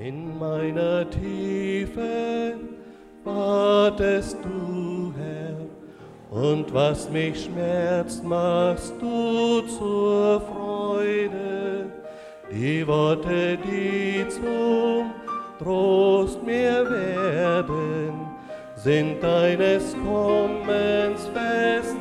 In meiner Tiefe wartest du, Herr, und was mich schmerzt, machst du zur Freude. Die Worte, die zum Trost mir werden, sind deines Kommens fest